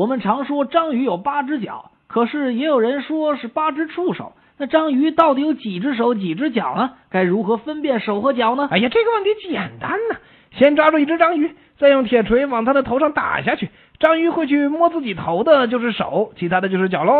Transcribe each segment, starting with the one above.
我们常说章鱼有八只脚，可是也有人说是八只触手。那章鱼到底有几只手、几只脚呢？该如何分辨手和脚呢？哎呀，这个问题简单呐！先抓住一只章鱼，再用铁锤往它的头上打下去。章鱼会去摸自己头的就是手，其他的就是脚喽。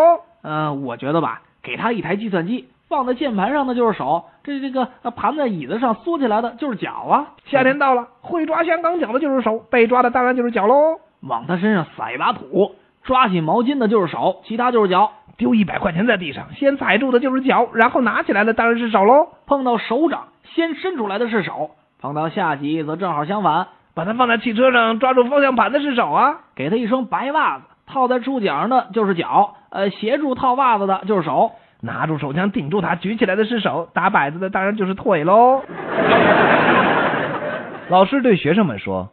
嗯，我觉得吧，给它一台计算机，放在键盘上的就是手，这这个盘在椅子上缩起来的就是脚啊。夏天到了，会抓香港脚的就是手，被抓的当然就是脚喽。往他身上撒一把土，抓起毛巾的就是手，其他就是脚。丢一百块钱在地上，先踩住的就是脚，然后拿起来的当然是手喽。碰到手掌，先伸出来的是手；碰到下级则正好相反，把它放在汽车上抓住方向盘的是手啊。给他一双白袜子，套在触角上的就是脚，呃，协助套袜子的就是手。拿住手枪顶住他，举起来的是手；打摆子的当然就是腿喽。老师对学生们说：“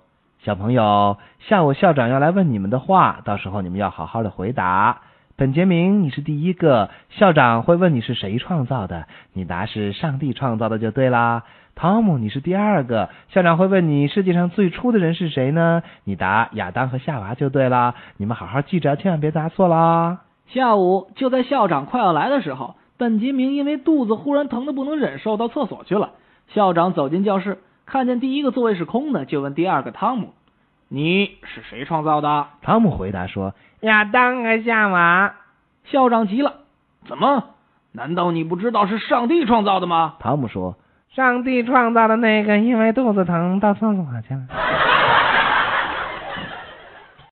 小朋友，下午校长要来问你们的话，到时候你们要好好的回答。”本杰明，你是第一个，校长会问你是谁创造的，你答是上帝创造的就对啦。汤姆，你是第二个，校长会问你世界上最初的人是谁呢？你答亚当和夏娃就对啦。你们好好记着，千万别答错啦。下午就在校长快要来的时候，本杰明因为肚子忽然疼得不能忍受，到厕所去了。校长走进教室，看见第一个座位是空的，就问第二个汤姆：“你是谁创造的？”汤姆回答说。亚当和夏娃，校长急了，怎么？难道你不知道是上帝创造的吗？汤姆说：“上帝创造的那个，因为肚子疼到厕所去了。”